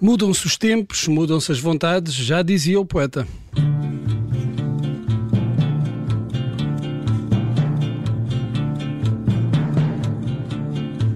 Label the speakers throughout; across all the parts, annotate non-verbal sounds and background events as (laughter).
Speaker 1: Mudam-se os tempos, mudam-se as vontades, já dizia o poeta.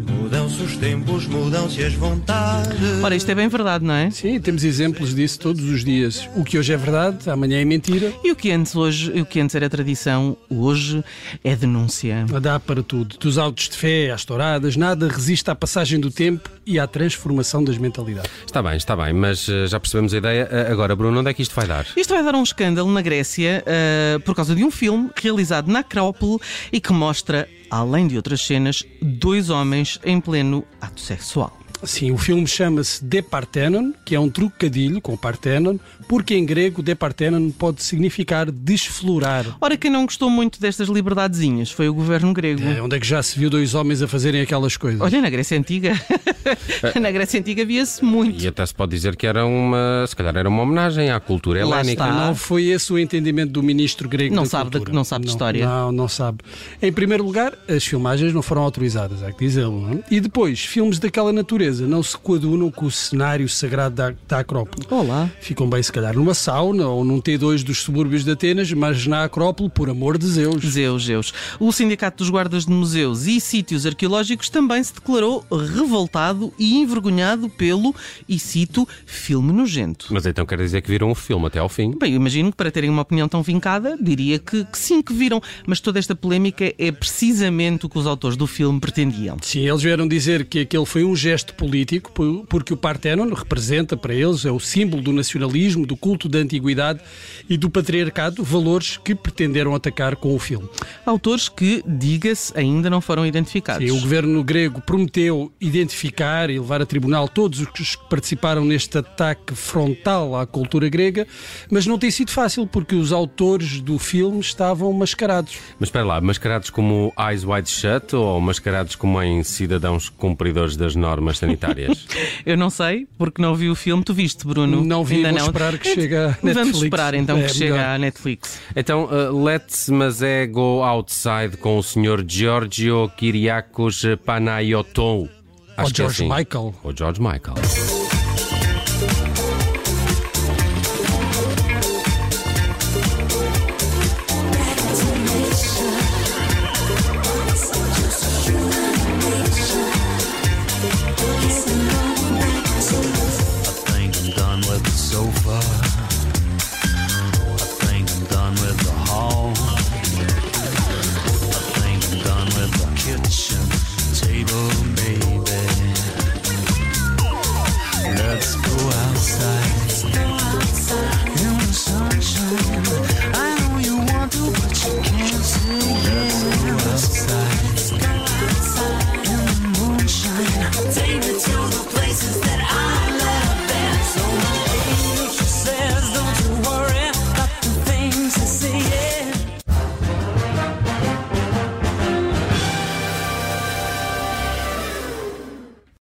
Speaker 2: Mudam-se os tempos, mudam-se as vontades.
Speaker 3: Ora, isto é bem verdade, não é?
Speaker 1: Sim, temos exemplos disso todos os dias. O que hoje é verdade, amanhã é mentira.
Speaker 3: E o que antes hoje, o que antes era tradição, hoje é denúncia.
Speaker 1: Dá para tudo. Dos autos de fé às touradas, nada resiste à passagem do tempo e à transformação das mentalidades.
Speaker 4: Está bem, está bem, mas uh, já percebemos a ideia. Uh, agora, Bruno, onde é que isto vai dar?
Speaker 3: Isto vai dar um escândalo na Grécia uh, por causa de um filme realizado na Acrópole e que mostra, além de outras cenas, dois homens em pleno ato sexual.
Speaker 1: Sim, o filme chama-se De Parthenon, que é um trocadilho com Parthenon, porque em grego De Parthenon pode significar desflorar.
Speaker 3: Ora, quem não gostou muito destas liberdadezinhas foi o governo grego.
Speaker 1: É, onde é que já se viu dois homens a fazerem aquelas coisas?
Speaker 3: Olha, na Grécia Antiga. (laughs) na Grécia Antiga via-se muito.
Speaker 4: E até se pode dizer que era uma, se calhar era uma homenagem à cultura helénica.
Speaker 1: Não foi esse o entendimento do ministro grego
Speaker 3: Não
Speaker 1: da
Speaker 3: sabe de-
Speaker 1: cultura.
Speaker 3: não sabe de história.
Speaker 1: Não, não sabe. Em primeiro lugar, as filmagens não foram autorizadas, há que dizê-lo. não é? E depois, filmes daquela natureza não se coadunam com o cenário sagrado da, da Acrópole.
Speaker 3: Olá.
Speaker 1: Ficam bem, se calhar, numa sauna ou num T2 dos subúrbios de Atenas, mas na Acrópole, por amor de Zeus.
Speaker 3: Zeus, Zeus. O Sindicato dos Guardas de Museus e Sítios Arqueológicos também se declarou revoltado e envergonhado pelo, e cito, filme nojento.
Speaker 4: Mas então quer dizer que viram o filme até ao fim.
Speaker 3: Bem, eu imagino que para terem uma opinião tão vincada, diria que, que sim, que viram. Mas toda esta polémica é precisamente o que os autores do filme pretendiam.
Speaker 1: Sim, eles vieram dizer que aquele foi um gesto político, por- porque o Partenon representa para eles, é o símbolo do nacionalismo, do culto da antiguidade e do patriarcado, valores que pretenderam atacar com o filme.
Speaker 3: Autores que, diga-se, ainda não foram identificados.
Speaker 1: Sim, o governo grego prometeu identificar e levar a tribunal todos os que participaram neste ataque frontal à cultura grega, mas não tem sido fácil porque os autores do filme estavam mascarados.
Speaker 4: Mas espera lá, mascarados como Eyes Wide Shut ou mascarados como em cidadãos cumpridores das normas sanitárias? (laughs)
Speaker 3: Eu não sei, porque não vi o filme. Tu viste, Bruno?
Speaker 1: Não vi,
Speaker 3: Ainda
Speaker 1: vou
Speaker 3: não.
Speaker 1: esperar que chegue à Netflix.
Speaker 3: Vamos esperar então
Speaker 1: É,
Speaker 3: que chegue
Speaker 1: melhor.
Speaker 3: à Netflix.
Speaker 4: então, uh, let's mas é go outside com o Sr. Giorgio Kyriakos Panayotou.
Speaker 1: Ou
Speaker 4: Acho que é
Speaker 1: George
Speaker 4: assim.
Speaker 1: Michael.
Speaker 4: Ou George Michael.